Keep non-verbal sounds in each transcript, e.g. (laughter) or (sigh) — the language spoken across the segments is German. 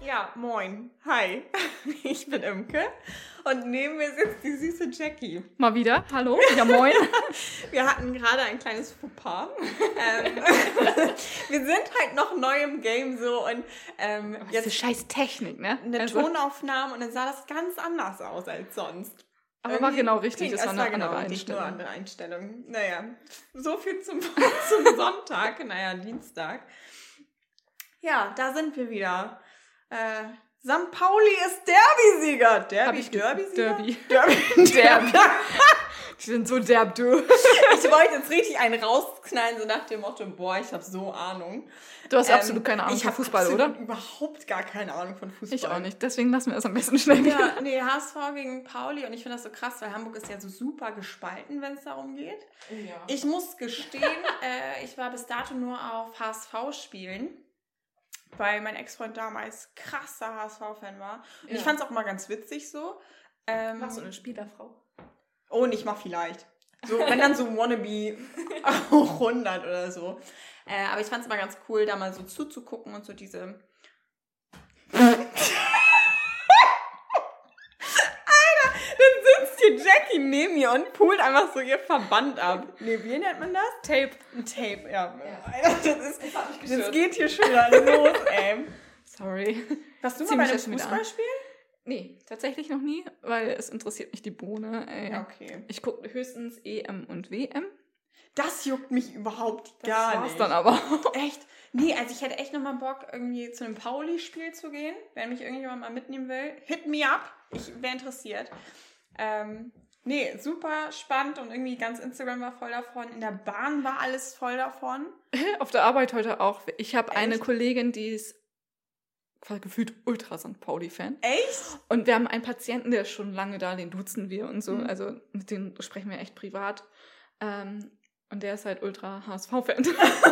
Ja, moin. Hi. (laughs) Ich bin Imke. Und neben mir sitzt die süße Jackie. Mal wieder. Hallo. Ja, moin. (laughs) Wir hatten gerade ein kleines Fauxpas. ähm, (laughs) wir sind halt noch neu im Game so und ähm, jetzt ist scheiß Technik, ne? Eine also. Tonaufnahme und dann sah das ganz anders aus als sonst. Aber Irgendwie war genau richtig, es war eine genau andere Einstellung. Nur andere Einstellung. Naja, so viel zum, (laughs) zum Sonntag, naja, Dienstag. Ja, da sind wir wieder. Äh, St. Pauli ist Derby-Sieger. Derby, Derby-Sieger? Derby. Derby. (laughs) Derby. (laughs) Die sind so derb, du. (laughs) ich wollte jetzt richtig einen rausknallen, so nach dem Motto, boah, ich habe so Ahnung. Du hast ähm, absolut keine Ahnung von Fußball, oder? überhaupt gar keine Ahnung von Fußball. Ich auch nicht, deswegen lassen wir es am besten schnell Ja, nee, HSV gegen Pauli und ich finde das so krass, weil Hamburg ist ja so super gespalten, wenn es darum geht. Ja. Ich muss gestehen, (laughs) äh, ich war bis dato nur auf HSV-Spielen weil mein Ex-Freund damals krasser HSV-Fan war. Und ja. ich fand es auch mal ganz witzig so. Ähm, Warst du eine Spielerfrau? Oh, nicht mal vielleicht. So, wenn dann so Wannabe auch 100 oder so. Äh, aber ich fand es mal ganz cool, da mal so zuzugucken und so diese (laughs) hier Jackie neben mir und pult einfach so ihr Verband ab. Nee, wie nennt man das? Tape. Ein Tape, ja. ja. Das, ist, das geht hier schon wieder los, ey. Sorry. Warst du mal bei einem Fußballspiel? Nee, tatsächlich noch nie, weil es interessiert mich die Bohne. Ey. Okay. Ich gucke höchstens EM und WM. Das juckt mich überhaupt das gar war's nicht. dann aber. (laughs) Echt? Nee, also ich hätte echt nochmal Bock, irgendwie zu einem Pauli-Spiel zu gehen. Wenn mich irgendjemand mal mitnehmen will, hit me up. Ich wäre interessiert. Ähm, nee, super spannend und irgendwie ganz Instagram war voll davon. In der Bahn war alles voll davon. (laughs) Auf der Arbeit heute auch. Ich habe eine Kollegin, die ist gefühlt ultra St. Pauli-Fan. Echt? Und wir haben einen Patienten, der ist schon lange da, den duzen wir und so. Mhm. Also mit dem sprechen wir echt privat. Ähm, und der ist halt ultra HSV-Fan.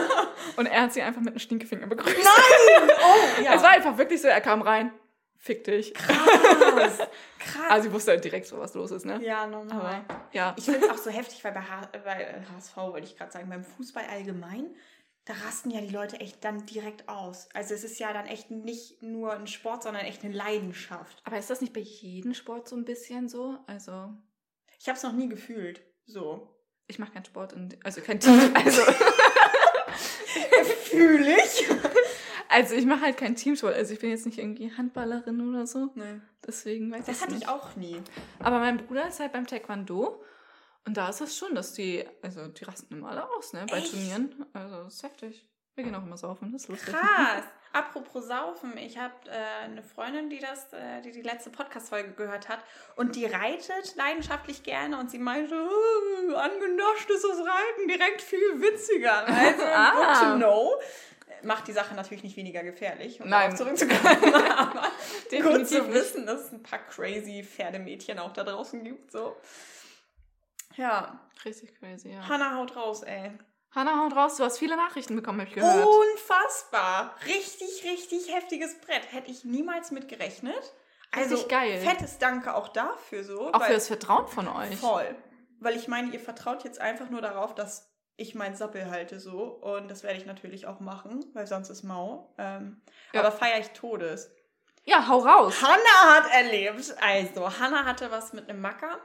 (laughs) und er hat sie einfach mit einem Stinkefinger begrüßt. Nein! Oh, ja. Es war einfach wirklich so, er kam rein fick dich. Krass. (laughs) Krass. Also ich wusste halt direkt so, was los ist, ne? Ja, normal. Aber, ja. Ich finde es auch so heftig, weil bei, H bei HSV, wollte ich gerade sagen, beim Fußball allgemein, da rasten ja die Leute echt dann direkt aus. Also es ist ja dann echt nicht nur ein Sport, sondern echt eine Leidenschaft. Aber ist das nicht bei jedem Sport so ein bisschen so? Also. Ich habe es noch nie gefühlt. So. Ich mache keinen Sport und also kein Team. (laughs) Also. Fühle ich. Also ich mache halt kein Teamsport. Also ich bin jetzt nicht irgendwie Handballerin oder so. Nee. Deswegen weiß ich Das hatte nicht. ich auch nie. Aber mein Bruder ist halt beim Taekwondo. Und da ist es schon, dass die, also die rasten immer alle aus, ne? Bei Echt? Turnieren. Also das ist heftig. Wir gehen auch immer saufen, das ist lustig. Krass. (laughs) Apropos Saufen, ich habe äh, eine Freundin, die das, äh, die die letzte Podcast-Folge gehört hat und die reitet leidenschaftlich gerne und sie meinte, oh, angenascht ist das Reiten direkt viel witziger. (laughs) Also, ah. good to know macht die Sache natürlich nicht weniger gefährlich, um Nein. zurückzukommen. (laughs) aber gut zu wissen, dass es ein paar crazy Pferdemädchen auch da draußen gibt. So. Ja. Richtig crazy, ja. Hanna haut raus, ey. Hanna haut raus, du hast viele Nachrichten bekommen, hab ich gehört. Unfassbar. Richtig, richtig heftiges Brett. Hätte ich niemals mit gerechnet. Also richtig geil. fettes Danke auch dafür so. Auch für das Vertrauen von euch. Voll. Weil ich meine, ihr vertraut jetzt einfach nur darauf, dass ich mein Sappel halte so. Und das werde ich natürlich auch machen, weil sonst ist mau. Ähm, ja. Aber feiere ich Todes. Ja, hau raus. Hanna hat erlebt. Also, Hanna hatte was mit einem Macker.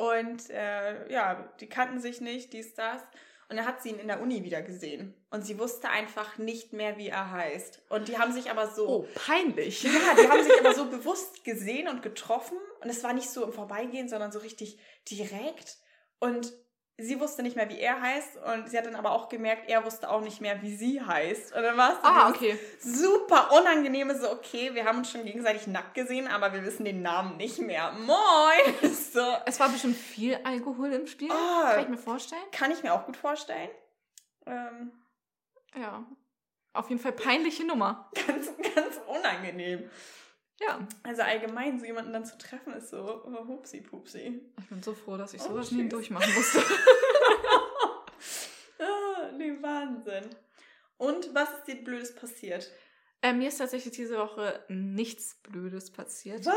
Und äh, ja, die kannten sich nicht, dies, das. Und er hat sie ihn in der Uni wieder gesehen. Und sie wusste einfach nicht mehr, wie er heißt. Und die haben sich aber so. Oh, peinlich. Ja, die haben sich aber so bewusst gesehen und getroffen. Und es war nicht so im Vorbeigehen, sondern so richtig direkt. Und sie wusste nicht mehr, wie er heißt und sie hat dann aber auch gemerkt, er wusste auch nicht mehr, wie sie heißt. Und dann war es ah, okay. super unangenehme so, okay, wir haben uns schon gegenseitig nackt gesehen, aber wir wissen den Namen nicht mehr. Moin! (laughs) so. Es war bestimmt viel Alkohol im Spiel, oh, kann ich mir vorstellen. Kann ich mir auch gut vorstellen. Ähm, ja, auf jeden Fall peinliche Nummer. (laughs) Ganz, ganz unangenehm. Ja. Also allgemein, so jemanden dann zu treffen, ist so oh, hupsi pupsi. Ich bin so froh, dass ich oh, sowas nie durchmachen musste. (laughs) ah, nee, Wahnsinn. Und was ist dir Blödes passiert? Äh, mir ist tatsächlich diese Woche nichts Blödes passiert. Was?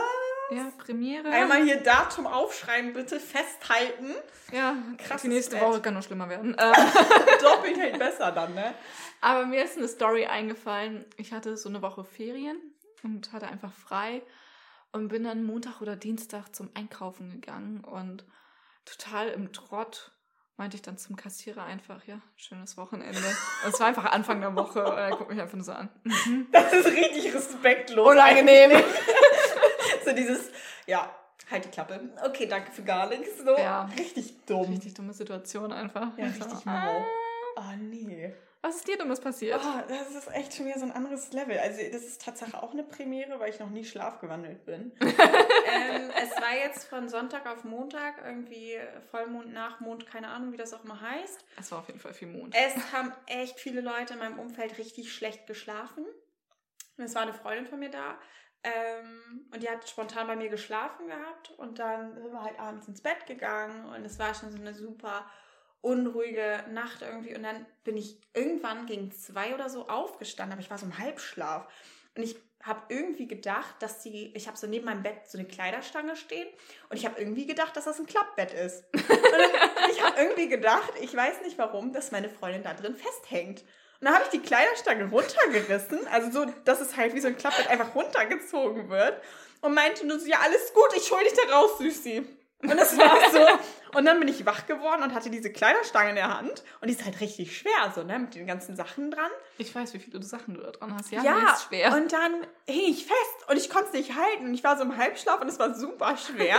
Ja, Premiere. Einmal hier Datum aufschreiben, bitte festhalten. Ja, Krasses die nächste. Woche kann noch schlimmer werden. (laughs) Ähm, Doppelt hält besser dann, ne? aber mir ist eine Story eingefallen. Ich hatte so eine Woche Ferien und hatte einfach frei und bin dann Montag oder Dienstag zum Einkaufen gegangen und total im Trott meinte ich dann zum Kassierer einfach, ja, schönes Wochenende. Und es war einfach Anfang der Woche und (laughs) er guckt mich einfach nur so an. Mhm. Das ist richtig respektlos. Unangenehm. (laughs) so dieses, ja, halt die Klappe. Okay, danke für gar nichts. So. Ja. Richtig dumm. Richtig dumme Situation einfach. Ja, richtig ah, mau. Oh, nee. Was ist dir Dummes passiert? Oh, das ist echt schon wieder so ein anderes Level. Also, das ist tatsächlich auch eine Premiere, weil ich noch nie schlafgewandelt bin. (laughs) ähm, es war jetzt von Sonntag auf Montag, irgendwie Vollmond, Nachmond, keine Ahnung, wie das auch immer heißt. Es war auf jeden Fall viel Mond. Es haben echt viele Leute in meinem Umfeld richtig schlecht geschlafen. Und es war eine Freundin von mir da. Ähm, und die hat spontan bei mir geschlafen gehabt. Und dann sind wir halt abends ins Bett gegangen. Und es war schon so eine super unruhige Nacht irgendwie. Und dann bin ich irgendwann gegen zwei oder so aufgestanden. Aber ich war so im Halbschlaf. Und ich habe irgendwie gedacht, dass die, ich habe so neben meinem Bett so eine Kleiderstange stehen. Und ich habe irgendwie gedacht, dass das ein Klappbett ist. (laughs) Ich habe irgendwie gedacht, ich weiß nicht warum, dass meine Freundin da drin festhängt. Und dann habe ich die Kleiderstange runtergerissen, also so, dass es halt wie so ein Klappbett einfach runtergezogen wird. Und meinte nur so, ja, alles gut, ich hol dich da raus, Süßi. Und das war so. Und dann bin ich wach geworden und hatte diese Kleiderstange in der Hand. Und die ist halt richtig schwer, so, ne, mit den ganzen Sachen dran. Ich weiß, wie viele Sachen du da dran hast. Ja, Ja, ist schwer. und dann hing ich fest und ich konnte es nicht halten. Und ich war so im Halbschlaf und es war super schwer.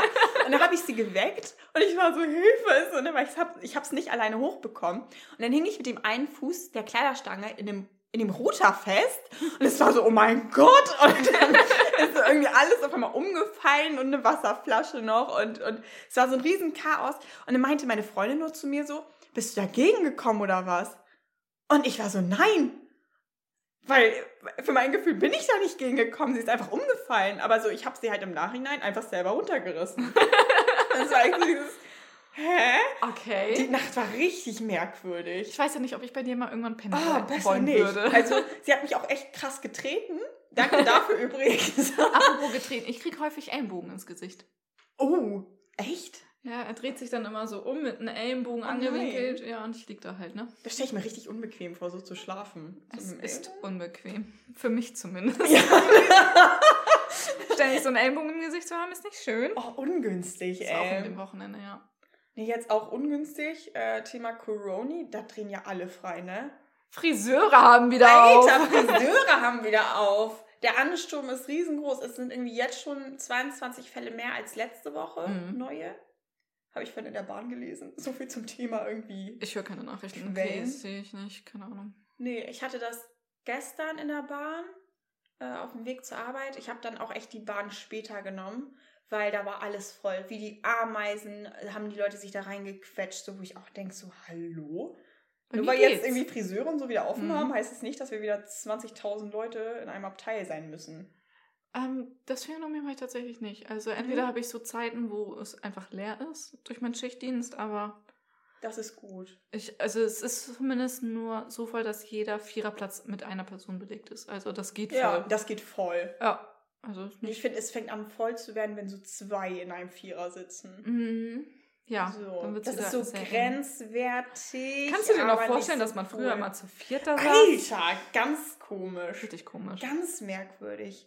und dann habe ich sie geweckt und ich war so, Hilfe, so, ne, weil ich habe ich es nicht alleine hochbekommen. Und dann hing ich mit dem einen Fuß der Kleiderstange in dem in dem Router fest und es war so, oh mein Gott und dann (laughs) ist irgendwie alles auf einmal umgefallen und eine Wasserflasche noch und, und es war so ein riesen Chaos und dann meinte meine Freundin nur zu mir so, bist du dagegen gekommen oder was? Und ich war so, nein, weil für mein Gefühl bin ich da nicht gegengekommen. Sie ist einfach umgefallen. Aber so, ich habe sie halt im Nachhinein einfach selber runtergerissen. (laughs) das war eigentlich dieses, hä? Die Okay. Nacht war richtig merkwürdig. Ich weiß ja nicht, ob ich bei dir mal irgendwann pennen Oh, besser wollen nicht. würde. Also, sie hat mich auch echt krass getreten. Danke dafür (laughs) übrigens. Apropos getreten, ich krieg häufig Ellenbogen ins Gesicht. oh, echt? Ja, er dreht sich dann immer so um mit einem Ellenbogen Oh angewinkelt. Ja, und ich lieg da halt, ne? Das stelle ich mir richtig unbequem vor, so zu schlafen. Es So ist unbequem. Für mich zumindest. Ja. (laughs) Ständig so einen Ellenbogen im Gesicht zu haben, ist nicht schön. Oh, ungünstig, Ist auch mit ey. dem Wochenende, ja. Nee, jetzt auch ungünstig. Äh, Thema Corona, da drehen ja alle frei, ne? Friseure haben wieder Alter, auf. Friseure (laughs) haben wieder auf. Der Ansturm ist riesengroß. Es sind irgendwie jetzt schon 22 Fälle mehr als letzte Woche. Mhm. Neue. Habe ich vorhin in der Bahn gelesen. So viel zum Thema irgendwie. Ich höre keine Nachrichten. Okay, das sehe ich nicht. Keine Ahnung. Nee, ich hatte das gestern in der Bahn äh, auf dem Weg zur Arbeit. Ich habe dann auch echt die Bahn später genommen, weil da war alles voll. Wie die Ameisen äh, haben die Leute sich da reingequetscht, so wo ich auch denke, so hallo? Bei Nur weil jetzt geht's. irgendwie Friseure und so wieder offen Mhm. haben, heißt es nicht, dass wir wieder 20.000 Leute in einem Abteil sein müssen. Ähm, das Phänomen habe ich tatsächlich nicht. Also entweder Mhm. habe ich so Zeiten, wo es einfach leer ist durch meinen Schichtdienst, aber Das ist gut. ich, also es ist zumindest nur so voll, dass jeder Viererplatz mit einer Person belegt ist. Also das geht Ja, voll. das geht voll. Ja, also Ich finde, es fängt an voll zu werden, wenn so zwei in einem Vierer sitzen. Mhm. Ja, so. dann wird's das ist so grenzwertig. Kannst du dir noch vorstellen, so dass man cool. früher mal zu vierter saß? Alter, ganz komisch. Richtig komisch. Ganz merkwürdig.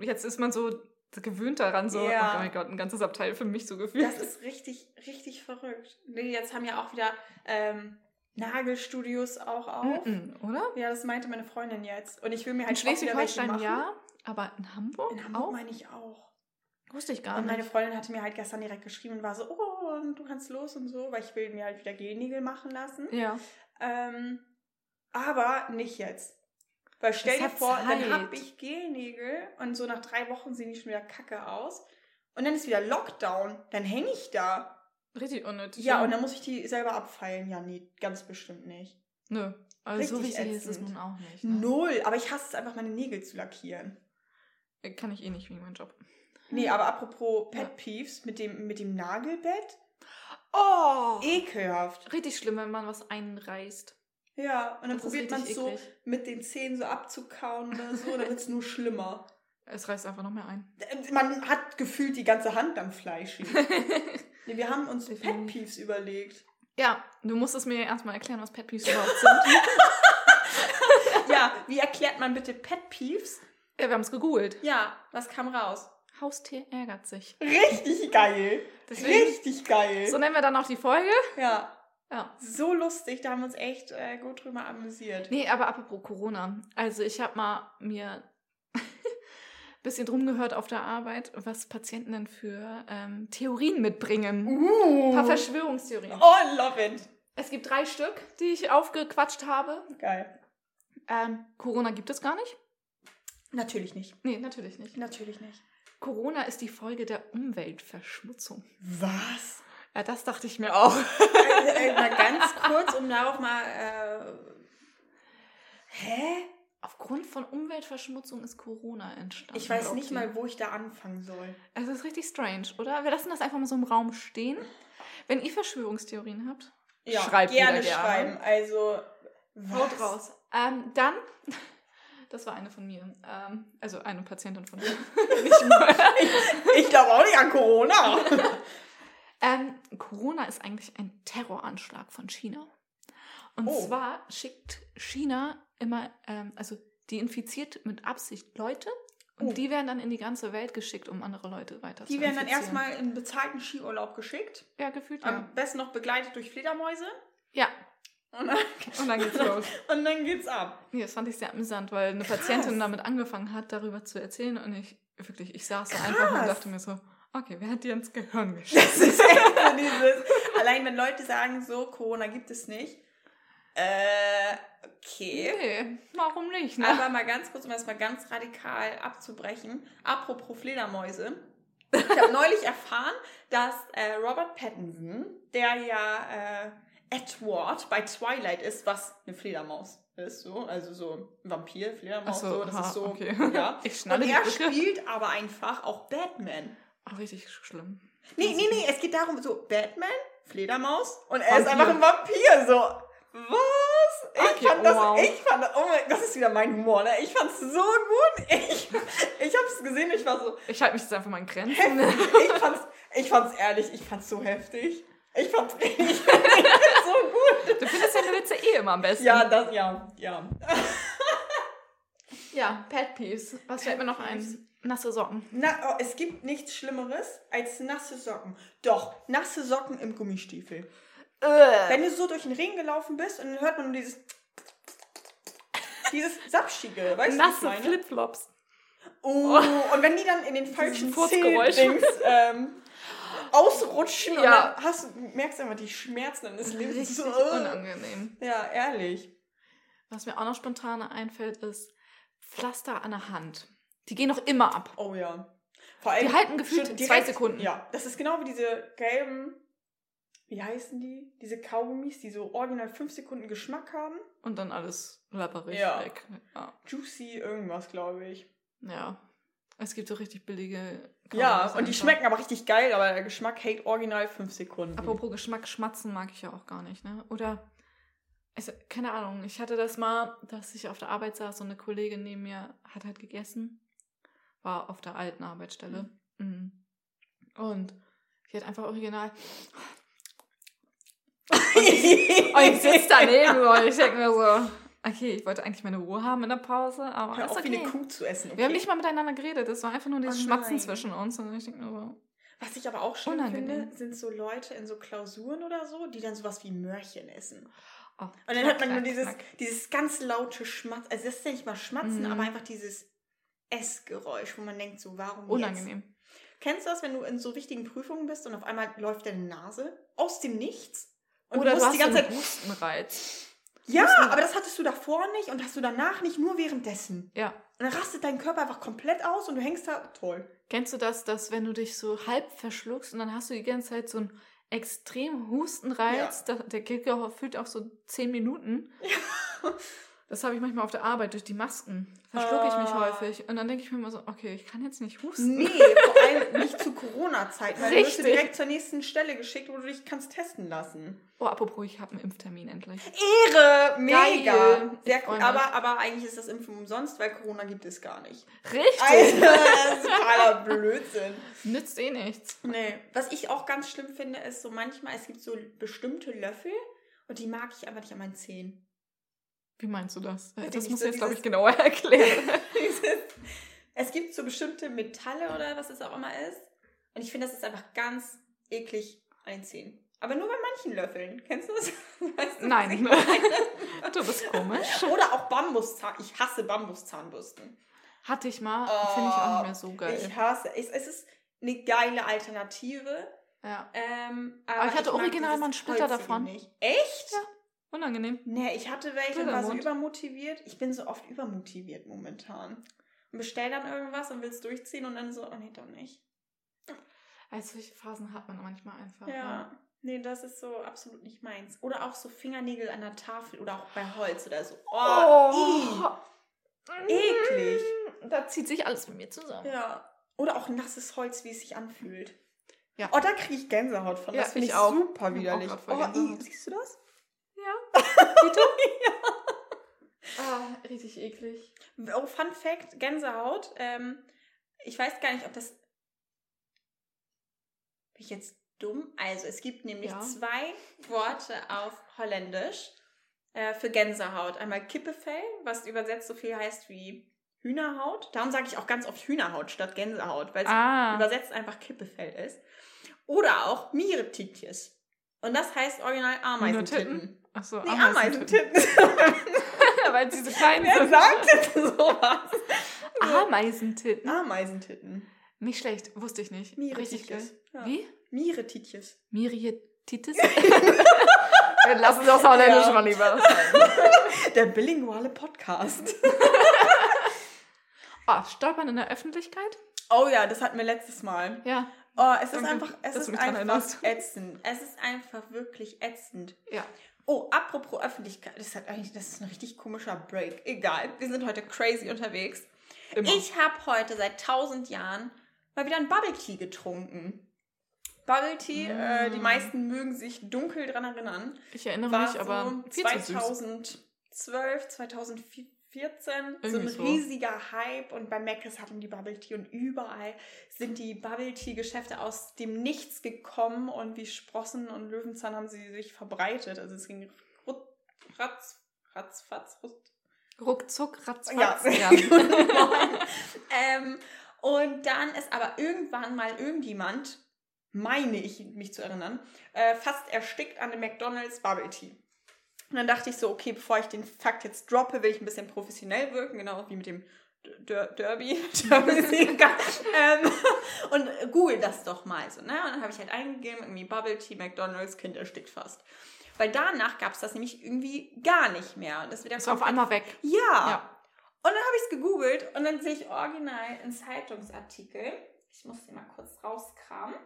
Jetzt ist man so gewöhnt daran, so, Ja. oh mein Gott, ein ganzes Abteil für mich so gefühlt. Das ist richtig, richtig verrückt. Nee, jetzt haben ja auch wieder ähm, Nagelstudios auch auf. Mhm, oder? Ja, das meinte meine Freundin jetzt. Und ich will mir In halt welche Schleswig-Holstein ja, aber in Hamburg, In Hamburg auch? meine ich auch. Wusste ich gar Und meine nicht. Freundin hatte mir halt gestern direkt geschrieben und war so, oh, du kannst los und so, weil ich will mir halt wieder Gelnägel machen lassen. Ja. Ähm, aber nicht jetzt. Weil stell Es dir vor, dann Zeit. hab ich Gelnägel und so nach drei Wochen sehen die schon wieder kacke aus. Und dann ist wieder Lockdown. Dann hänge ich da. Richtig unnötig. Ja, und dann muss ich die selber abfeilen. Ja, nee, ganz bestimmt nicht. Nö. Also so Richtig wichtig ist es ätzend. nun auch nicht. Ne? Null. Aber ich hasse es einfach, meine Nägel zu lackieren. Kann ich eh nicht wegen meinem Job. Nee, aber apropos Pet Peeves mit dem, mit dem Nagelbett. Oh! Ekelhaft. Richtig schlimm, wenn man was einreißt. Ja, und dann Das probiert man es so mit den Zähnen so abzukauen oder so, dann wird es nur schlimmer. (laughs) Es reißt einfach noch mehr ein. Man hat gefühlt die ganze Hand dann fleischig. (laughs) nee, wir haben uns Pet. Peeves überlegt. Ja, du musst es mir erstmal erklären, was Pet Peeves überhaupt sind. (laughs) Ja, wie erklärt man bitte Pet Peeves? Ja, wir haben es gegoogelt. Ja, was kam raus? Haustier ärgert sich. Richtig geil. Deswegen- Richtig geil. So nennen wir dann auch die Folge. ja, Ja. so lustig. Da haben wir uns echt äh, gut drüber amüsiert. Nee, aber apropos Corona. Also ich habe mal mir ein (laughs) bisschen drum gehört auf der Arbeit, was Patienten denn für ähm, Theorien mitbringen. Ein Uh. paar Verschwörungstheorien. Oh, love it. Es gibt drei Stück, die ich aufgequatscht habe. Geil. Ähm, Corona gibt es gar nicht. Natürlich nicht. Nee, natürlich nicht. Natürlich nicht. Corona ist die Folge der Umweltverschmutzung. Was? Ja, das dachte ich mir auch. äh, äh, mal (laughs) ganz kurz, um darauf mal. Äh, hä? Aufgrund von Umweltverschmutzung ist Corona entstanden. Ich weiß nicht mal, wo ich da anfangen soll. Es ist richtig strange, oder? Wir lassen das einfach mal so im Raum stehen. Wenn ihr Verschwörungstheorien habt, Ja, Schreibt gerne gerne. schreiben. Also. haut was? raus. Ähm, dann, das war eine von mir. Ähm, also eine Patientin von mir. (laughs) Nur. ich glaube auch nicht an Corona. (laughs) ähm, Corona ist eigentlich ein Terroranschlag von China. Und Oh. zwar schickt China immer, ähm, also die infiziert mit Absicht Leute und Oh. die werden dann in die ganze Welt geschickt, um andere Leute weiter zu Die werden dann erstmal in bezahlten Skiurlaub geschickt. Ja, gefühlt, ja. Am besten noch begleitet durch Fledermäuse. ja, Und dann, (laughs) und dann geht's los. und dann geht's ab. Nee, das fand ich sehr amüsant, weil eine Krass. Patientin damit angefangen hat, darüber zu erzählen und ich wirklich, ich saß da einfach und dachte mir so, okay, wer hat dir ins Gehirn (laughs) Das geschissen? ist echt so dieses. Allein wenn Leute sagen, so, Corona gibt es nicht. Äh, okay. Nee, warum nicht? Ne? Aber mal ganz kurz, um das mal ganz radikal abzubrechen. Apropos Fledermäuse. Ich habe (laughs) neulich erfahren, dass äh, Robert Pattinson, der ja äh, Edward bei Twilight ist, was eine Fledermaus ist, so, also so ein Vampir, Fledermaus, so, so, das ha, ist so, okay. ja. (laughs) Ich Und schnalle er spielt aber einfach auch Batman. Ach, richtig schlimm. Nee, nee, nee, es geht darum, so Batman, Fledermaus und er ist Vampir. einfach ein Vampir, so. Was? Ich Okay, fand das, wow. ich fand das, oh mein, das ist wieder mein Humor, ne? Ich fand's so gut. Ich, ich hab's gesehen, ich war so, Ich halte mich jetzt einfach mal in Grenzen. ich fand's, ich fand's ehrlich, ich fand's so heftig. Ich fand's (laughs) richtig, so gut. Du findest deine Witze eh immer am besten. Ja, das, ja, ja. (laughs) Ja, Pet Peeves. Was fällt mir noch ein? Nasse Socken. Na, oh, es gibt nichts Schlimmeres als nasse Socken. Doch, nasse Socken im Gummistiefel. Wenn du so durch den Regen gelaufen bist und dann hört man nur dieses dieses Sapschige, weißt du, was ich Nasse? Flipflops. Oh, und wenn die dann in den falschen. Zehndings ähm, ausrutschen und Ja. dann hast merkst du einfach die Schmerzen deines Lebens. Richtig So, äh. unangenehm. Ja, ehrlich. Was mir auch noch spontan einfällt, ist Pflaster an der Hand. Die gehen noch immer ab. Oh ja. Vor allem Die halten gefühlt schon zwei Sekunden. Ja, das ist genau wie diese gelben, wie heißen die? Diese Kaugummis, die so original fünf Sekunden Geschmack haben. Und dann alles lapperig Ja. weg. Ja. Juicy irgendwas, glaube ich. ja. Es gibt so richtig billige. Ja, und die einfach. schmecken aber richtig geil, aber der Geschmack hält original fünf Sekunden. Apropos Geschmack, Schmatzen mag ich ja auch gar nicht, ne? Oder, also, keine Ahnung, ich hatte das mal, dass ich auf der Arbeit saß und eine Kollegin neben mir hat halt gegessen. War auf der alten Arbeitsstelle. Mhm. Und die hat einfach original. (laughs) Und ich, und ich sitze daneben und ich denke mir so, okay, ich wollte eigentlich meine Ruhe haben in der Pause, aber Hör ist auf, okay. wie eine Kuh zu essen. Okay? Wir haben nicht mal miteinander geredet, es war einfach nur dieses Oh Schmatzen zwischen uns und ich denke so, Was ich aber auch schön Unangenehm. finde, sind so Leute in so Klausuren oder so, die dann sowas wie Möhrchen essen. oh, Und dann hört man nur knack, dieses, dieses ganz laute Schmatzen. Also das ist ja nicht mal Schmatzen, Mhm. aber einfach dieses Essgeräusch, wo man denkt so, warum jetzt? unangenehm. Kennst du das, wenn du in so wichtigen Prüfungen bist und auf einmal läuft deine Nase aus dem Nichts? Und Oder du du musst hast die ganze Zeit. Hustenreiz. Ja, aber das hattest du davor nicht und hast du danach nicht, nur währenddessen. Ja. Und dann rastet dein Körper einfach komplett aus und du hängst da. Toll. Kennst du das, dass wenn du dich so halb verschluckst und dann hast du die ganze Zeit so einen extremen Hustenreiz, da, der geht ja gefühlt auch so zehn Minuten. Das Das habe ich manchmal auf der Arbeit durch die Masken. Verschlucke ich mich Ah. häufig. Und dann denke ich mir immer so, okay, ich kann jetzt nicht husten. Nee, (laughs) vor allem nicht zu Corona-Zeiten, weil du wirst du Richtig. direkt zur nächsten Stelle geschickt, wo du dich kannst testen lassen. Oh, apropos, ich habe einen Impftermin endlich. Ehre, mega. Geil. Sehr cool. Aber, aber eigentlich ist das Impfen umsonst, weil Corona gibt es gar nicht. Richtig. Alter, (laughs) das ist totaler Blödsinn. Nützt eh nichts. Nee. Was ich auch ganz schlimm finde, ist so manchmal, es gibt so bestimmte Löffel und die mag ich aber nicht an meinen Zähnen. Wie meinst du das? Ich Das nicht, musst so jetzt, glaube ich, genauer (laughs) erklären. (laughs) Es gibt so bestimmte Metalle oder was es auch immer ist. Und ich finde, das ist einfach ganz eklig Zähnen. Aber nur bei manchen Löffeln. Kennst du das? (laughs) Weißt du, Nein. ich meine? du bist komisch. Oder auch Bambuszahn. Ich hasse Bambuszahnbürsten. Hatte ich mal, finde ich auch nicht mehr so geil. Ich hasse es. Es ist eine geile Alternative. ja. Ähm, Aber ich hatte mag original mal einen Splitter davon. Nicht. Echt? Ja. Unangenehm. Nee, ich hatte welche und war so übermotiviert. Ich bin so oft übermotiviert momentan. Und bestell dann irgendwas und will es durchziehen und dann so, oh nee, doch nicht. Also solche Phasen hat man manchmal einfach. Ja. Nee, das ist so absolut nicht meins. Oder auch so Fingernägel an der Tafel oder auch bei Holz oder so. Oh, ih. Eklig. Da zieht sich alles mit mir zusammen. Ja. Oder auch nasses Holz, wie es sich anfühlt. Ja. Oh, da kriege ich Gänsehaut von. Ja, Das finde ich ich auch. super Ich widerlich. voll Oh, siehst du das? (laughs) Ah, richtig eklig. Oh, Fun Fact, Gänsehaut. Ähm, ich weiß gar nicht, ob das... Bin ich jetzt dumm? Also, es gibt nämlich Ja. zwei Worte auf Holländisch äh, für Gänsehaut. Einmal Kippefell, was übersetzt so viel heißt wie Hühnerhaut. Darum sage ich auch ganz oft Hühnerhaut statt Gänsehaut, weil es Ah. übersetzt einfach Kippefell ist. Oder auch Miretitjes. Und das heißt original Ameisentitten. Achso, Nee, Ameisentitten. (laughs) Weil diese kleinen Wer sind. sagt denn sowas? (laughs) Ameisentitten. Ameisentitten. Nicht schlecht, wusste ich nicht. Richtig geil. Ja. Wie? Miretitjes. Mirietitis? (laughs) Lass uns das Holländisch Ja. mal lieber. Der bilinguale Podcast. Ah, Stolpern in der Öffentlichkeit? Oh ja, das hatten wir letztes Mal. Ja. Oh, es ist Danke, einfach, es ist einfach erinnerst. ätzend. Es ist einfach wirklich ätzend. Ja. Oh, apropos Öffentlichkeit. Das ist, halt eigentlich, das ist ein richtig komischer Break. Egal, wir sind heute crazy unterwegs. Immer. Ich habe heute seit tausend Jahren mal wieder ein Bubble Tea getrunken. Bubble Tea, mm. äh, die mm. meisten mögen sich dunkel dran erinnern. Ich erinnere War mich, so aber 2012, 2014. 14, Irgendwie so ein so. riesiger Hype und bei Mc's hatten die Bubble Tea und überall sind die Bubble Tea Geschäfte aus dem Nichts gekommen und wie Sprossen und Löwenzahn haben sie sich verbreitet. Also es ging ratz, ratz, ruckzuck, ratzfatz. Ja, ja. (laughs) ähm, und dann ist aber irgendwann mal irgendjemand, meine ich mich zu erinnern, äh, fast erstickt an dem McDonald's Bubble Tea. Und dann dachte ich so, okay, bevor ich den Fakt jetzt droppe, will ich ein bisschen professionell wirken, genau wie mit dem Der Derby. (laughs) Derby-Sieger. ähm, und google das doch mal so, ne? Und dann habe ich halt eingegeben, irgendwie Bubble Tea, McDonald's, Kind erstickt fast. Weil danach gab es das nämlich irgendwie gar nicht mehr. Und das Ist auf einmal weg. ja. Ja. Und dann habe ich es gegoogelt und dann sehe ich original einen Zeitungsartikel. Ich muss den mal kurz rauskramen.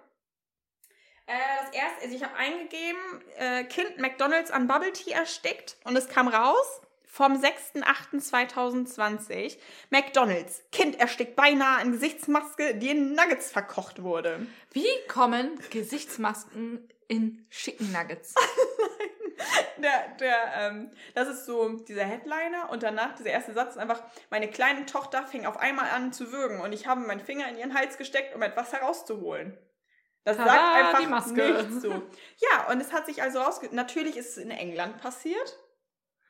Äh, das erste, also ich habe eingegeben, äh, Kind McDonalds an Bubble Tea erstickt und es kam raus vom 6.8.2020. McDonalds, Kind erstickt beinahe in Gesichtsmaske, die in Nuggets verkocht wurde. Wie kommen Gesichtsmasken in schicken Nuggets? (laughs) Der, der, ähm, das ist so dieser Headliner und danach dieser erste Satz ist einfach, meine kleine Tochter fing auf einmal an zu würgen und ich habe meinen Finger in ihren Hals gesteckt, um etwas herauszuholen. Das Tada, sagt einfach die Maske. nicht so. Ja, und es hat sich also rausge... Natürlich ist es in England passiert.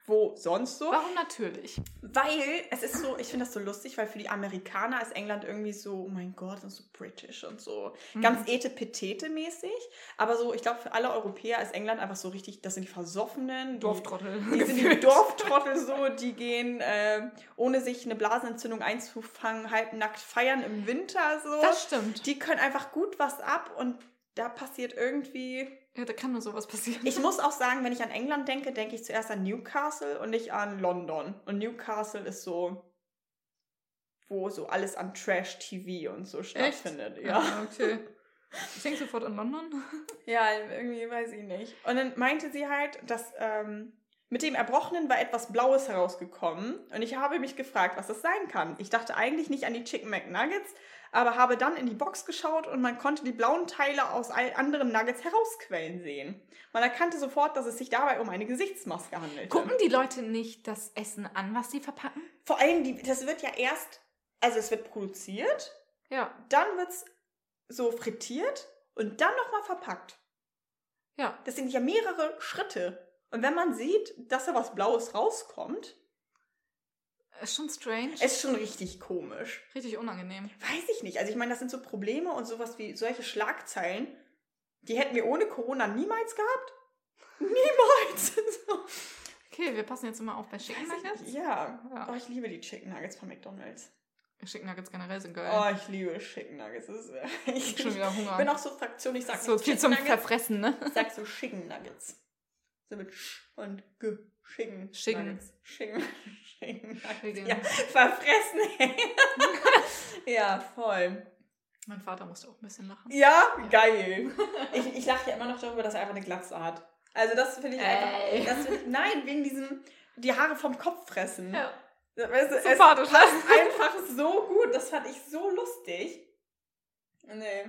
Wo sonst so? Warum natürlich? Weil es ist so, ich finde das so lustig, weil für die Amerikaner ist England irgendwie so, oh mein Gott, und so british und so. Mhm. Ganz etepetete mäßig. Aber so, ich glaube, für alle Europäer ist England einfach so richtig, das sind die Versoffenen. Die, Dorftrottel. die (laughs) sind die. Dorftrottel so, die gehen, äh, ohne sich eine Blasenentzündung einzufangen, halbnackt feiern im Winter so. Das stimmt. Die können einfach gut was ab und da passiert irgendwie. Ja, da kann nur sowas passieren. Ich muss (laughs) auch sagen, wenn ich an England denke, denke ich zuerst an Newcastle und nicht an London. Und Newcastle ist so, wo so alles an Trash-TV und so stattfindet. Ja. Ah, okay. (laughs) Ich denke sofort an London. ja, irgendwie weiß ich nicht. Und dann meinte sie halt, dass ähm, Mit dem Erbrochenen war etwas Blaues herausgekommen und ich habe mich gefragt, was das sein kann. Ich dachte eigentlich nicht an die Chicken McNuggets, aber habe dann in die Box geschaut und man konnte die blauen Teile aus all anderen Nuggets herausquellen sehen. Man erkannte sofort, dass es sich dabei um eine Gesichtsmaske handelte. Gucken die Leute nicht das Essen an, was sie verpacken? Vor allem, die, das wird ja erst, also es wird produziert, Ja. dann wird es so frittiert und dann nochmal verpackt. Ja. Das sind ja mehrere Schritte. Und wenn man sieht, dass da was Blaues rauskommt, Ist schon strange. ist schon richtig komisch. Richtig unangenehm. Weiß ich nicht. Also ich meine, das sind so Probleme und sowas wie solche Schlagzeilen, die hätten wir ohne Corona niemals gehabt. (laughs) Niemals. Okay, wir passen jetzt immer auf bei Chicken ich Nuggets. Ja. Ja. Oh, ich liebe die Chicken Nuggets von McDonalds. Chicken Nuggets generell sind geil. Oh, ich liebe Chicken Nuggets. Das ist, ich ich schon wieder Hunger. bin auch so Fraktion, ich sag so viel Chicken zum Nuggets, Verfressen, ne? ich sag so Chicken Nuggets. So mit Sch und G. Chicken Chicken. Nuggets. Chicken. (laughs) Chicken Nuggets. Chicken. Ja, verfressen. (laughs) ja, voll. Mein Vater musste auch ein bisschen lachen. Ja, geil. Ich, ich lache ja immer noch darüber, dass er einfach eine Glatze hat. Also das finde ich Ey. einfach. Das find nein, wegen diesem die Haare vom Kopf fressen. Ja. Weißt du, es Sympathisch, ne? passt einfach so gut. Das fand ich so lustig. Nee.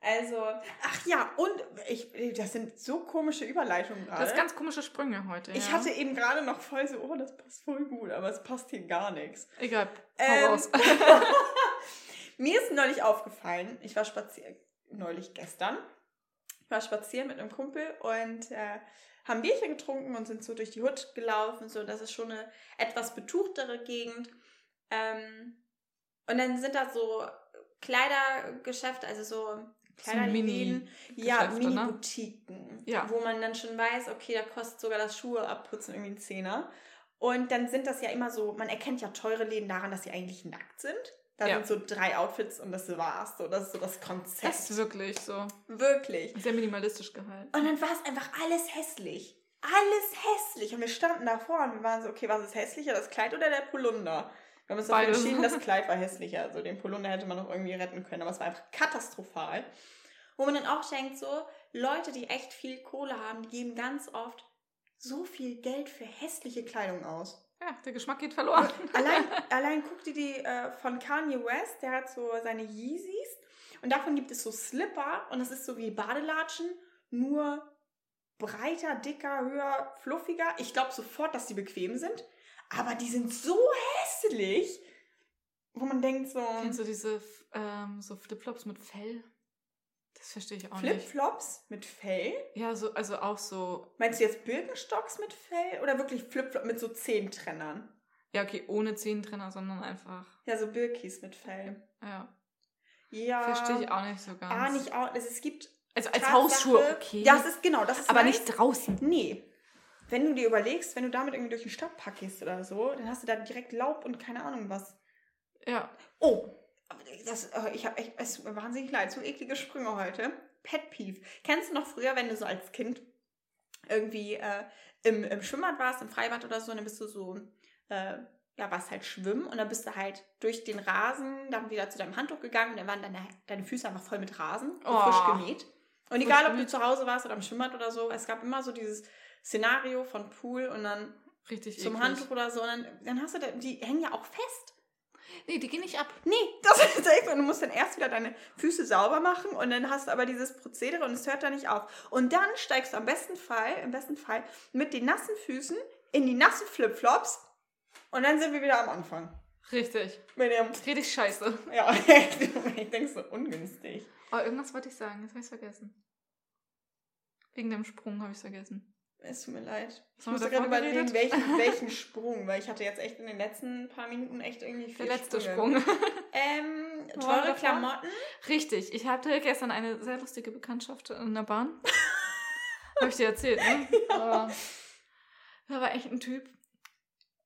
Also, ach ja, und ich, das sind so komische Überleitungen gerade. hast ganz komische Sprünge heute. ich ja. hatte eben gerade noch voll so, oh, das passt voll gut, aber es passt hier gar nichts. Egal, Ähm, raus. (laughs) (laughs) Mir ist neulich aufgefallen, ich war spazieren, neulich gestern, ich war spazieren mit einem Kumpel und äh, haben Bierchen getrunken und sind so durch die Hut gelaufen, so das ist schon eine etwas betuchtere Gegend. Ähm, und dann sind da so Kleidergeschäfte, also so Kleiderläden, ja, Geschäfte, ne? Mini-Boutiquen, Ja. wo man dann schon weiß, okay, da kostet sogar das Schuhe abputzen irgendwie einen Zehner. Und dann sind das ja immer so, man erkennt ja teure Läden daran, dass sie eigentlich nackt sind. Da Ja. sind so drei Outfits und das war's. So, das ist so das Konzept. Das ist wirklich so. Wirklich. Sehr minimalistisch gehalten. Und dann war es einfach alles hässlich. Alles hässlich. Und wir standen davor und wir waren so, okay, was ist hässlicher, das Kleid oder der Polunder? Wir haben uns dafür Beides. entschieden, das Kleid (laughs) war hässlicher. Also den Polunder hätte man noch irgendwie retten können, aber es war einfach katastrophal. Wo man dann auch denkt, so, Leute, die echt viel Kohle haben, die geben ganz oft so viel Geld für hässliche Kleidung aus. Ja, der Geschmack geht verloren. Allein, (laughs) allein guck dir die äh, von Kanye West, der hat so seine Yeezys und davon gibt es so Slipper und das ist so wie Badelatschen, nur breiter, dicker, höher, fluffiger. Ich glaube sofort, dass die bequem sind, aber die sind so hässlich, wo man denkt so Kennst du diese ähm, so Flipflops mit Fell? Das verstehe ich auch nicht. Flipflops mit Fell. Ja, so, also auch so. Meinst du jetzt Birkenstocks mit Fell oder wirklich Flipflop mit so Zehentrennern? Ja, okay, ohne Zehentrenner, sondern einfach. Ja, so Birkis mit Fell. Ja. Ja. Verstehe ich auch nicht so ganz. Ah, nicht auch. Also es gibt Also als Tatsache- Hausschuhe, okay. Das ist genau, das ist aber meins. nicht draußen. Nee. Wenn du dir überlegst, wenn du damit irgendwie durch den Stadtpark gehst oder so, dann hast du da direkt Laub und keine Ahnung was. Ja. Oh, das, äh, ich habe echt, es tut mir wahnsinnig leid, so eklige Sprünge heute. Pet Peeve. Kennst du noch früher, wenn du so als Kind irgendwie äh, im, im Schwimmbad warst, im Freibad oder so, und dann bist du so, äh, ja, warst halt schwimmen und dann bist du halt durch den Rasen dann wieder zu deinem Handtuch gegangen und dann waren deine, deine Füße einfach voll mit Rasen, Oh. frisch gemäht. Und Frisch egal, ob du zu Hause warst oder im Schwimmbad oder so, es gab immer so dieses Szenario von Pool und dann Richtig zum eklig. Handtuch oder so. Und dann, dann hast du, da, die hängen ja auch fest. Nee, die gehen nicht ab. Nee, (laughs) das ist echt. Du musst dann erst wieder deine Füße sauber machen und dann hast du aber dieses Prozedere und es hört da nicht auf. Und dann steigst du am besten Fall, im besten Fall, mit den nassen Füßen in die nassen Flipflops und dann sind wir wieder am Anfang. Richtig. Mit dem, Richtig scheiße. ja, (laughs) ich denke so ungünstig. Aber irgendwas wollte ich sagen, jetzt habe ich vergessen. Wegen dem Sprung habe ich vergessen. Es tut mir leid. Ich davor gerade überlegen, welchen, (laughs) welchen Sprung, weil ich hatte jetzt echt in den letzten paar Minuten echt irgendwie Der viel letzte Sprünge. Sprung. (laughs) Ähm, teure? Klamotten. Richtig. Ich hatte gestern eine sehr lustige Bekanntschaft in der Bahn. (laughs) habe ich dir erzählt, ne? Ja. Da war echt ein Typ.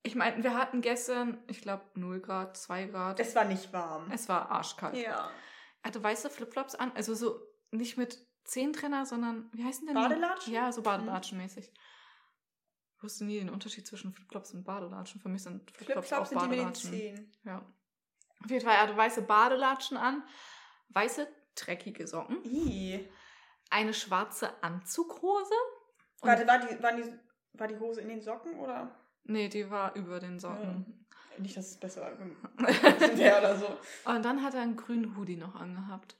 Ich meine, wir hatten gestern, ich glaube, 0 Grad, 2 Grad. Es war nicht warm. Es war arschkalt. Ja. Er hatte weiße Flipflops an, also so nicht mit Zehentrenner, sondern wie heißen denn die? Badelatschen? Ja, so Badelatschen-mäßig. Ich wusste nie den Unterschied zwischen Flipflops und Badelatschen. Für mich sind Flipflops, Flipflops auch sind die Badelatschen. Medizin. Ja. Auf jeden Fall, er hatte weiße Badelatschen an, weiße dreckige Socken, Ih. eine schwarze Anzughose. Warte, war die, waren die war die Hose in den Socken oder? Nee, die war über den Socken. Nicht, dass es besser wäre (laughs) oder so. Und dann hat er einen grünen Hoodie noch angehabt.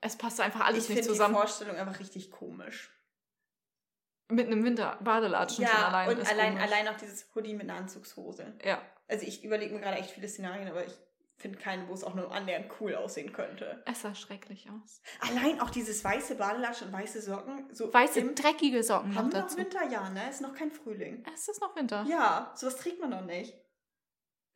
Es passte einfach alles ich nicht finde die zusammen. Vorstellung einfach richtig komisch. Mit einem Winter-Badelatschen schon Ja, allein. und allein, komisch. allein auch dieses Hoodie mit einer Anzugshose. Ja, Also ich überlege mir gerade echt viele Szenarien, aber ich finde keine, wo es auch nur annähernd cool aussehen könnte. es sah schrecklich aus. Allein auch dieses weiße Badelatsch und weiße Socken. So Weiße, dreckige Socken noch haben wir noch dazu. Winterjahr, ne? Ist noch kein Frühling. Es ist noch Winter. Ja, sowas trägt man doch nicht.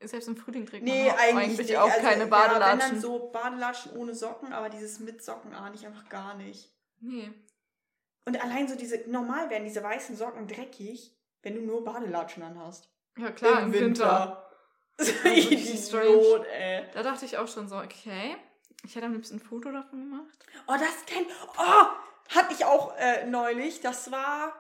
Selbst im Frühling trägt Nee, man auch eigentlich, nicht. auch Also, keine Ja, wenn Badelatschen. dann so Badelatschen ohne Socken, aber dieses mit Socken ahne ich einfach gar nicht. nee. Und allein so diese, normal werden diese weißen Socken dreckig, wenn du nur Badelatschen anhast. Ja, klar, im, Winter. (laughs) Das ist wirklich Idiot, ey. Da dachte ich auch schon so, okay. Ich hätte am liebsten ein Foto davon gemacht. Oh, das kennt. Oh, hatte ich auch äh, neulich. Das war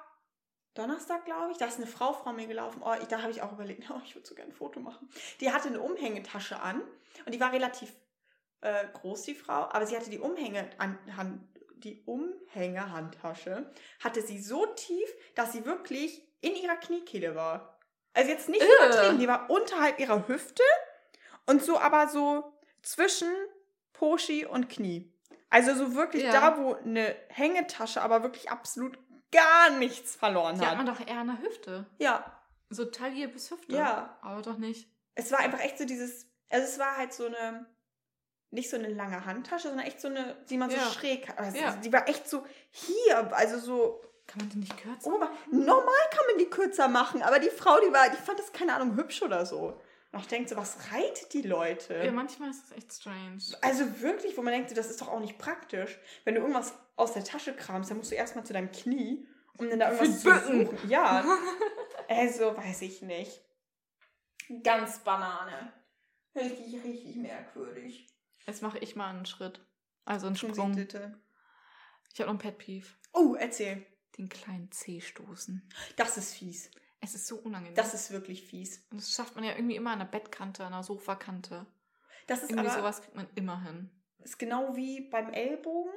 Donnerstag, glaube ich. Da ist eine Frau vor mir gelaufen. Oh, ich, da habe ich auch überlegt, (laughs) oh, ich würde so gerne ein Foto machen. Die hatte eine Umhängetasche an und die war relativ äh, groß, die Frau, aber sie hatte die Umhänge an, Hand, die Umhängehandtasche hatte sie so tief, dass sie wirklich in ihrer Kniekehle war. Also jetzt nicht Ugh. übertrieben, die war unterhalb ihrer Hüfte und so aber so zwischen Poschi und Knie. Also so wirklich Ja. da, wo eine Hängetasche aber wirklich absolut gar nichts verloren Die hat man hat. doch eher an der Hüfte. Ja, So Taille bis Hüfte. Ja. Aber doch nicht. es war einfach echt so dieses, also es war halt so eine, nicht so eine lange Handtasche, sondern echt so eine, die man Ja. so schräg hat. Also Ja. Die war echt so hier, also so Kann man die nicht kürzen? ober. Normal kann man die kürzer machen, aber die Frau, die war, die fand das keine Ahnung hübsch oder so. Und ich denke so, was reitet die Leute? Ja, manchmal ist das echt strange. Also wirklich, wo man denkt, das ist doch auch nicht praktisch. Wenn du irgendwas aus der Tasche kramst, dann musst du erstmal zu deinem Knie, um dann da irgendwas zu suchen. Ja, (laughs) also weiß ich nicht. Ganz Banane. Richtig, richtig merkwürdig. Jetzt mache ich mal einen Schritt. Also einen Sprung. Ich habe noch ein Pet Peeve. Oh, erzähl. Den kleinen C stoßen. Das ist fies. Es ist so unangenehm. Das ist wirklich fies. Und das schafft man ja irgendwie immer an der Bettkante, an der Sofakante. Das ist Irgendwie aber sowas kriegt man immer hin. ist genau wie beim Ellbogen.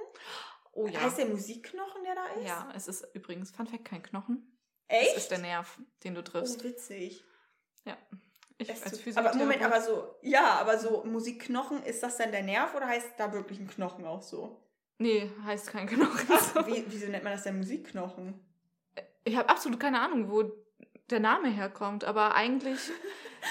Oh ja. Heißt der Musikknochen, der da ist? ja, es ist übrigens, Fun Fact, kein Knochen. Echt? Es ist der Nerv, den du triffst. oh, witzig. ich Es als Physiotherapeut. aber Moment, aber so, ja, aber so Musikknochen, ist das dann der Nerv oder heißt da wirklich ein Knochen auch so? Nee, heißt kein Knochen. Ach, (laughs) wie, wieso nennt man das denn Musikknochen? Ich habe absolut keine Ahnung, wo der Name herkommt, aber eigentlich,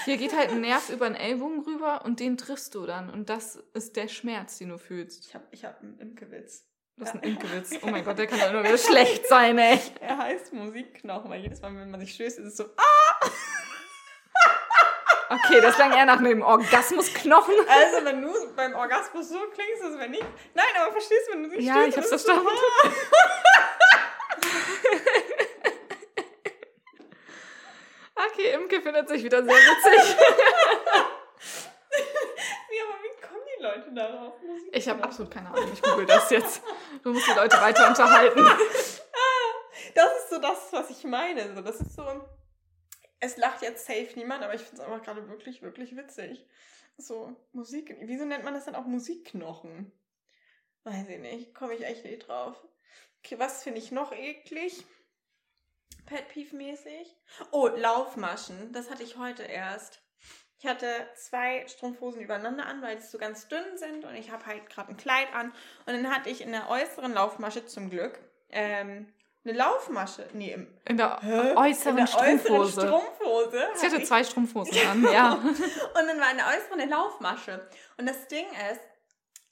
hier geht halt ein Nerv über den Ellbogen rüber und den triffst du dann. Und das ist der Schmerz, den du fühlst. Ich habe ich hab einen Imkewitz. Das ist ein Imkewitz. Oh mein Gott, der kann ja nur wieder schlecht sein, ey. (laughs) Er heißt Musikknochen, weil jedes Mal, wenn man sich stößt, ist es so, ah! Okay, das klang eher nach einem Orgasmusknochen. Also, wenn du beim Orgasmus so klingst, als wenn ich. Nein, aber verstehst du, wenn du dich Ja, stößt, ich hab's ist es so, verstanden. ah! (laughs) Okay, Imke findet sich wieder sehr witzig. (laughs) Nee, aber wie kommen die Leute darauf? Musikknochen? Ich habe absolut keine Ahnung. Ich google das jetzt. Du musst die Leute weiter unterhalten. Das ist so das, was ich meine. So, das ist so. Es lacht jetzt safe niemand, aber ich finde es einfach gerade wirklich, wirklich witzig. So, Musik. Wieso nennt man das dann auch Musikknochen? Weiß ich nicht. Komme ich echt nicht drauf. Okay, was finde ich noch eklig? Pet Peeve-mäßig. Oh, Laufmaschen. Das hatte ich heute erst. Ich hatte zwei Strumpfhosen übereinander an, weil die so ganz dünn sind und ich habe halt gerade ein Kleid an. Und dann hatte ich in der äußeren Laufmasche zum Glück ähm, eine Laufmasche. Nee, im In der Hä? äußeren in der Strumpfhose. äußeren Strumpfhose. Sie hatte ich- zwei Strumpfhosen an, (laughs) ja. Und dann war in der äußeren eine Laufmasche. Und das Ding ist,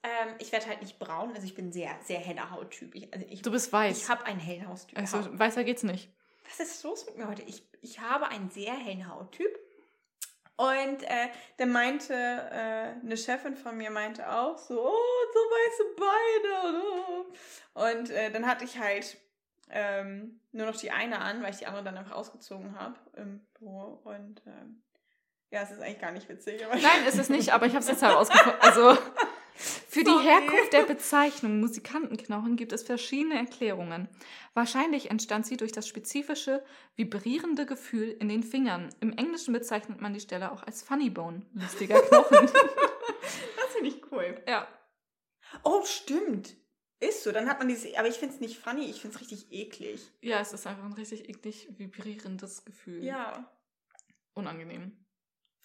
ähm, ich werde halt nicht braun, also ich bin sehr, sehr heller Hauttyp. Ich, also ich, Du bist weiß. ich habe einen hellen Hauttyp. Also weißer geht's nicht. Was ist los mit mir heute? Ich, ich habe einen sehr hellen Hauttyp. Und äh, dann meinte äh, eine Chefin von mir meinte auch so, oh, so weiße Beine. Und äh, dann hatte ich halt ähm, nur noch die eine an, weil ich die andere dann einfach ausgezogen habe im Büro. Und ähm, ja, es ist eigentlich gar nicht witzig. Nein, ist es nicht, aber ich habe es jetzt herausgefunden. Also (laughs) für die. Herkunft der (laughs) Bezeichnung Musikantenknochen gibt es verschiedene Erklärungen. Wahrscheinlich entstand sie durch das spezifische, vibrierende Gefühl in den Fingern. Im Englischen bezeichnet man die Stelle auch als Funny Bone, lustiger Knochen. (laughs) das finde ich cool. ja. Oh, stimmt. Ist so, dann hat man diese, aber ich finde es nicht funny, ich finde es richtig eklig. Ja, es ist einfach ein richtig eklig vibrierendes Gefühl. Ja. Unangenehm.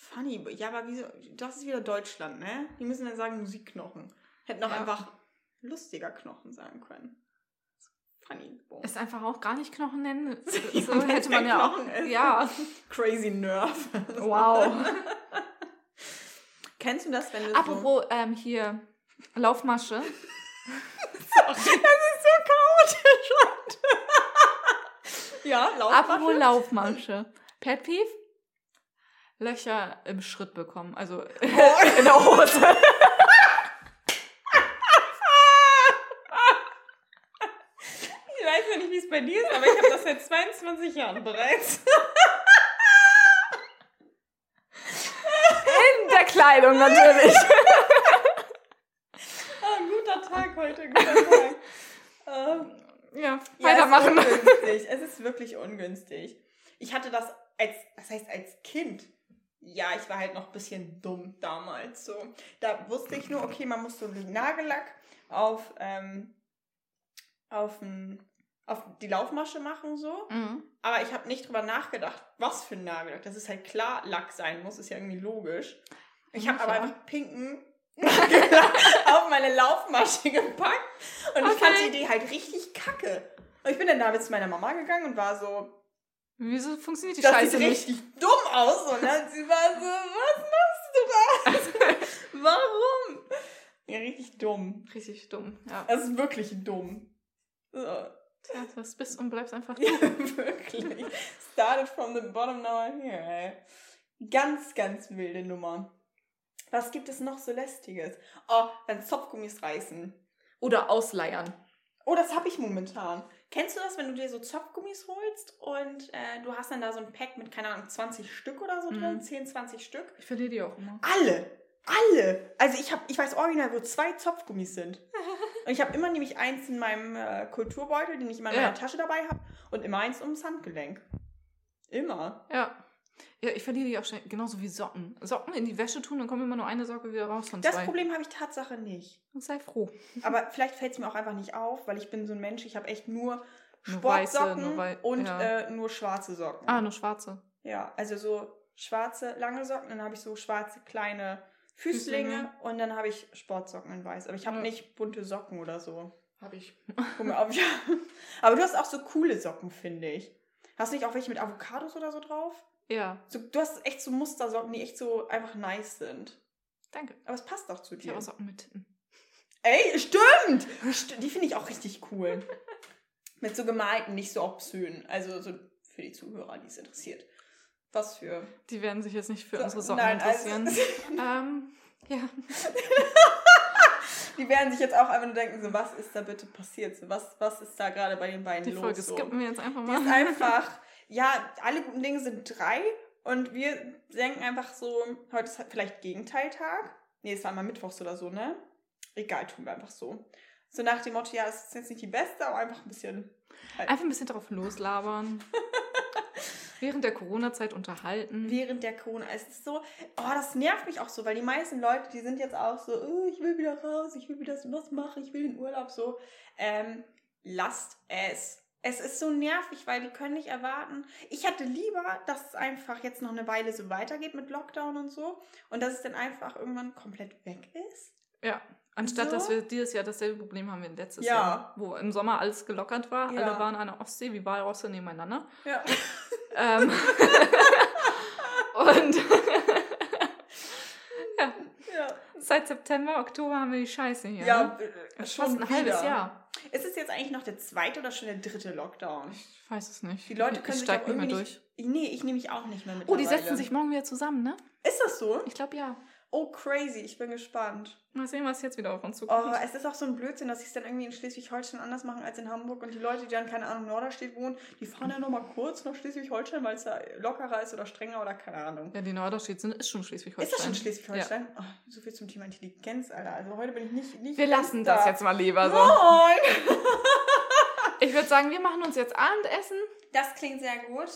Funny, ja, aber wieso, das ist wieder Deutschland, ne? Die müssen dann sagen Musikknochen. Hätten auch Ja. einfach lustiger Knochen sagen können. Funny. Boah. Es einfach auch gar nicht Knochen nennen. (laughs) Ja, So hätte man ja auch. Ist. Ja. Crazy Nerve. Wow. (laughs) Kennst du das, wenn du Apropos ähm, hier Laufmasche. so... (laughs) Das ist so chaotisch. und- ja, Apropos Laufmasche. Laufmasche. Pet Peeve? Löcher im Schritt bekommen. Also Oh. (laughs) in der Hose. Ich weiß ja nicht, wie es bei dir ist, aber ich habe das seit 22 Jahren bereits. In der Kleidung natürlich. Ah, ein guter Tag heute, guter Tag. Ähm, Ja, Ja, weitermachen. Es ist. Es ist wirklich ungünstig. Ich hatte das als, was heißt als Kind? Ja, ich war halt noch ein bisschen dumm damals. So, da wusste ich nur, okay, man muss so Nagellack auf, ähm, auf, ein, auf die Laufmasche machen so. Mhm. Aber ich habe nicht drüber nachgedacht, was für ein Nagellack. Das ist halt klar Lack sein muss, ist ja irgendwie logisch. Ich habe aber einfach pinken Nagellack (laughs) auf meine Laufmasche gepackt und ich Okay. fand die Idee halt richtig kacke. Und ich bin dann damit zu meiner Mama gegangen und war so, Wieso funktioniert die das Scheiße sieht nicht? richtig dumm aus. Und dann sie war so, was machst du da? (laughs) Warum? Ja, richtig dumm. Richtig dumm. Ja. Das ist wirklich dumm. So. Tja, das bist und bleibst einfach Ja, (laughs) du. wirklich. Started from the bottom, now I'm here. Ey. Ganz, ganz wilde Nummer. Was gibt es noch so lästiges? Oh, wenn Zopfgummis reißen. Oder ausleiern. Oh, das habe ich momentan. Kennst du das, wenn du dir so Zopfgummis holst und äh, du hast dann da so ein Pack mit, keine Ahnung, 20 Stück oder so drin? Mhm. 10, 20 Stück? Ich verliere die auch immer. Alle! Alle! Also ich habe, ich weiß original, wo zwei Zopfgummis sind. (laughs) Und ich habe immer nämlich eins in meinem äh, Kulturbeutel, den ich immer in Ja. meiner Tasche dabei habe, und immer eins ums Handgelenk. Immer. Ja. Ja, ich verliere die auch schnell. Genauso wie Socken. Socken in die Wäsche tun, dann kommt immer nur eine Socke wieder raus von Das zwei. Problem habe ich Tatsache nicht. Und sei froh. Aber vielleicht fällt es mir auch einfach nicht auf, weil ich bin so ein Mensch, ich habe echt nur Nur weiße, Sportsocken nur wei- und ja. äh, nur schwarze Socken. Ah, nur schwarze. Ja, also so schwarze lange Socken, dann habe ich so schwarze kleine Füßlinge, Füßlinge. und dann habe ich Sportsocken in weiß. Aber ich habe Ja. nicht bunte Socken oder so. Habe ich. Guck mal, ob ich, aber du hast auch so coole Socken, finde ich. Hast du nicht auch welche mit Avocados oder so drauf? Ja, So, du hast echt so Mustersocken, die echt so einfach nice sind. danke. Aber es passt auch zu Ich dir. habe auch Socken mit Titten. Ey, stimmt! St die finde ich auch richtig cool. (laughs) Mit so gemalten, nicht so obszön. Also so für die Zuhörer, die es interessiert. Was für. Die werden sich jetzt nicht für So, unsere Socken nein, also- interessieren. (laughs) ähm, ja. (laughs) Die werden sich jetzt auch einfach nur denken, so, was ist da bitte passiert? So, was, was ist da gerade bei den beiden Die los? Folge so? skippen wir jetzt einfach Die mal. ist einfach, ja, alle guten Dinge sind drei und wir denken einfach so, heute ist halt vielleicht Gegenteiltag. Nee, es war mal Mittwochs oder so, ne? Egal, tun wir einfach so. So nach dem Motto, ja, es ist jetzt nicht die beste, aber einfach ein bisschen. Einfach ein bisschen drauf loslabern. (laughs) Während der Corona-Zeit unterhalten. Während der Corona. Es ist so, oh, das nervt mich auch so, weil die meisten Leute, die sind jetzt auch so, oh, ich will wieder raus, ich will wieder was machen, ich will den Urlaub so. Ähm, lasst es. Es ist so nervig, weil die können nicht erwarten. Ich hätte lieber, dass es einfach jetzt noch eine Weile so weitergeht mit Lockdown und so und dass es dann einfach irgendwann komplett weg ist. Ja. Anstatt So? dass wir dieses Jahr dasselbe Problem haben wie letztes Ja. Jahr. Wo im Sommer alles gelockert war. Ja. Alle waren an der Ostsee wie Walrosse nebeneinander. Ja. Ähm, (laughs) (laughs) und seit September, Oktober haben wir die Scheiße hier. ja ne? äh, schon fast ein halbes wieder. Jahr. Ist es jetzt eigentlich noch der zweite oder schon der dritte Lockdown? Ich weiß es nicht. Die Leute können ich sich auch nicht mehr durch. nicht. Nee, ich nehme mich auch nicht mehr mit. Oh, die setzen sich morgen wieder zusammen, ne? Ist das so? Ich glaube ja. Oh, crazy. Ich bin gespannt. Mal sehen, was jetzt wieder auf uns zukommt. Oh, es ist auch so ein Blödsinn, dass sie es dann irgendwie in Schleswig-Holstein anders machen als in Hamburg. Und die Leute, die dann, keine Ahnung, Norderstedt wohnen, die fahren dann nochmal kurz nach Schleswig-Holstein, weil es da lockerer ist oder strenger oder keine Ahnung. ja, die Norderstedt sind, ist schon Schleswig-Holstein. Ist das schon Schleswig-Holstein? Oh, so viel zum Thema Intelligenz, Alter. Also heute bin ich nicht. nicht Wir lassen da. das jetzt mal lieber so. Moin! (laughs) Ich würde sagen, wir machen uns jetzt Abendessen. Das klingt sehr gut.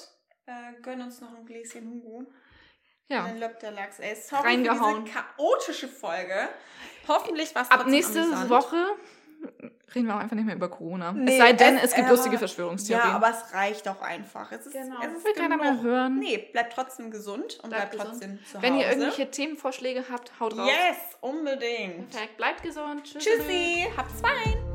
Äh, gönnen uns noch ein Gläschen Hugo. Ja. Dann löppt der Lachs. Ey, sorry Reingehauen. für diese chaotische Folge. Hoffentlich was Ab nächste Woche reden wir auch einfach nicht mehr über Corona. Nee, es sei denn, es- es, gibt aber- lustige Ja, Verschwörungstheorien. aber es reicht auch einfach. Es ist, Genau. es ist Will keiner mehr hören. Nee, bleibt trotzdem gesund und bleibt, Bleibt gesund. trotzdem zu Wenn Hause. ihr irgendwelche Themenvorschläge habt, haut drauf. Yes, unbedingt. Perfekt. Bleibt gesund. Tschüss. Tschüssi, habt's fein.